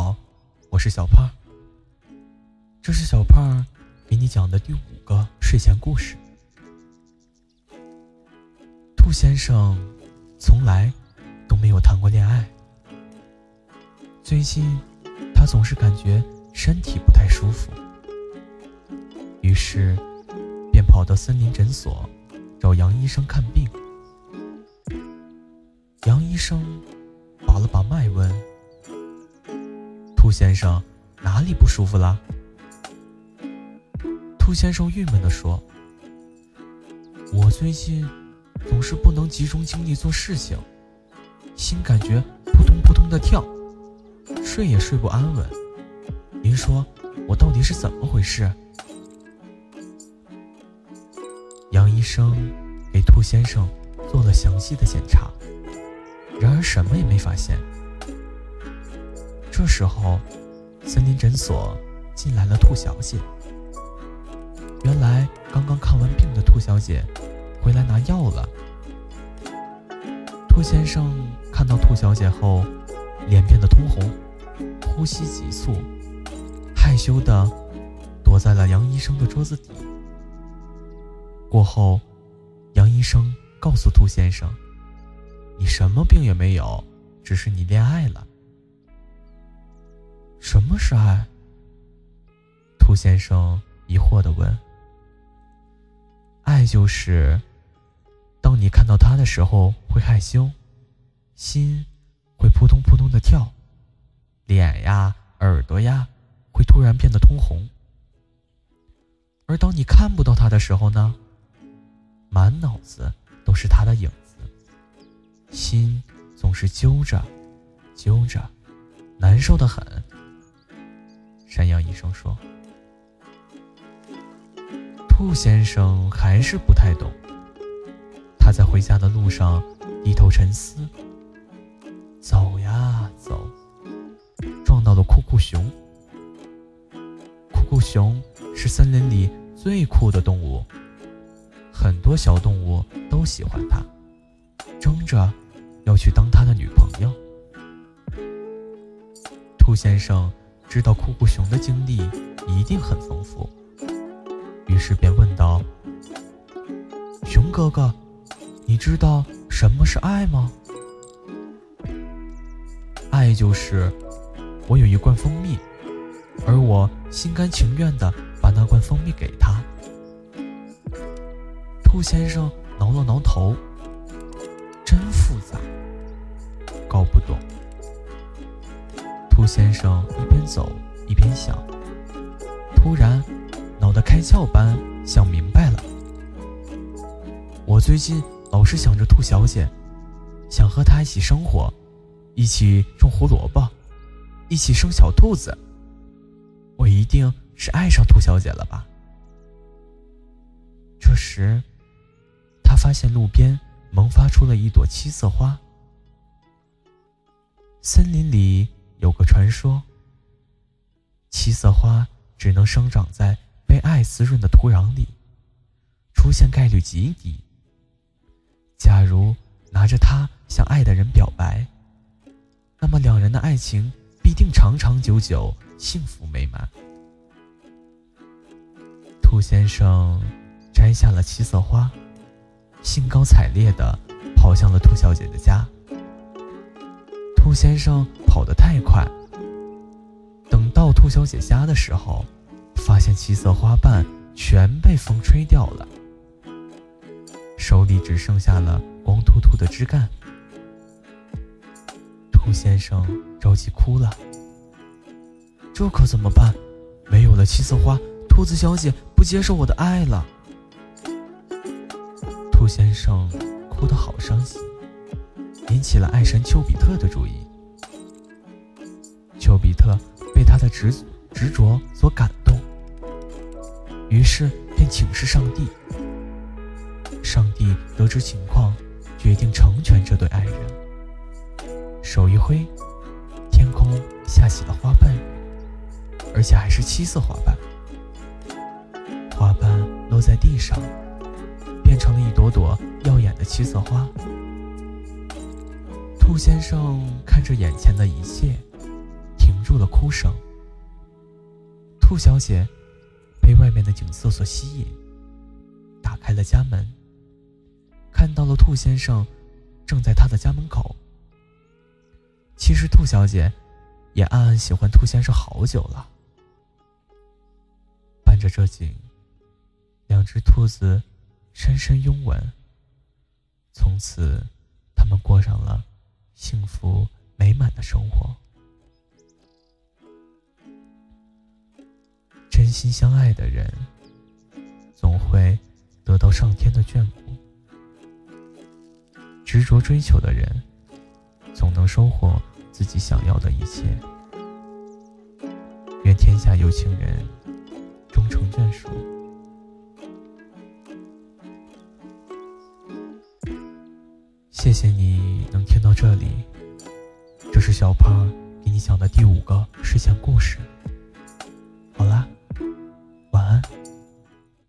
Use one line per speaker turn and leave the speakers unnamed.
好，我是小胖。这是小胖给你讲的第五个睡前故事。兔先生从来都没有谈过恋爱，最近他总是感觉身体不太舒服，于是便跑到森林诊所找杨医生看病。杨医生把了把脉，问。兔先生哪里不舒服了？兔先生郁闷地说：“我最近总是不能集中精力做事情，心感觉扑通扑通的跳，睡也睡不安稳。您说我到底是怎么回事？”杨医生给兔先生做了详细的检查，然而什么也没发现。这时候，森林诊所进来了兔小姐。原来刚刚看完病的兔小姐回来拿药了。兔先生看到兔小姐后，脸变得通红，呼吸急促，害羞的躲在了杨医生的桌子底。过后，杨医生告诉兔先生：“你什么病也没有，只是你恋爱了。”什么是爱？兔先生疑惑的问。爱就是，当你看到他的时候会害羞，心会扑通扑通的跳，脸呀、耳朵呀会突然变得通红。而当你看不到他的时候呢，满脑子都是他的影子，心总是揪着、揪着，难受的很。山羊医生说：“兔先生还是不太懂。他在回家的路上低头沉思，走呀走，撞到了酷酷熊。酷酷熊是森林里最酷的动物，很多小动物都喜欢它，争着要去当他的女朋友。兔先生。”知道酷酷熊的经历一定很丰富，于是便问道：“熊哥哥，你知道什么是爱吗？”“爱就是我有一罐蜂蜜，而我心甘情愿的把那罐蜂蜜给他。”兔先生挠了挠头，真复杂，搞不懂。先生一边走一边想，突然脑袋开窍般想明白了。我最近老是想着兔小姐，想和她一起生活，一起种胡萝卜，一起生小兔子。我一定是爱上兔小姐了吧？这时，他发现路边萌发出了一朵七色花。森林里。有个传说，七色花只能生长在被爱滋润的土壤里，出现概率极低。假如拿着它向爱的人表白，那么两人的爱情必定长长久久，幸福美满。兔先生摘下了七色花，兴高采烈地跑向了兔小姐的家。兔先生跑得太快，等到兔小姐家的时候，发现七色花瓣全被风吹掉了，手里只剩下了光秃秃的枝干。兔先生着急哭了：“这可怎么办？没有了七色花，兔子小姐不接受我的爱了。”兔先生哭得好伤心。引起了爱神丘比特的注意。比特被他的执执着所感动，于是便请示上帝。上帝得知情况，决定成全这对爱人。手一挥，天空下起了花瓣，而且还是七色花瓣。花瓣落在地上，变成了一朵朵耀眼的七色花。兔先生看着眼前的一切，住了哭声。兔小姐被外面的景色所吸引，打开了家门，看到了兔先生正在她的家门口。其实兔小姐也暗暗喜欢兔先生好久了。伴着这景，两只兔子深深拥吻。从此，他们过上了幸福美满的生活。真心相爱的人，总会得到上天的眷顾；执着追求的人，总能收获自己想要的一切。愿天下有情人终成眷属。谢谢你能听到这里，这是小胖给你讲的第五个睡前故事。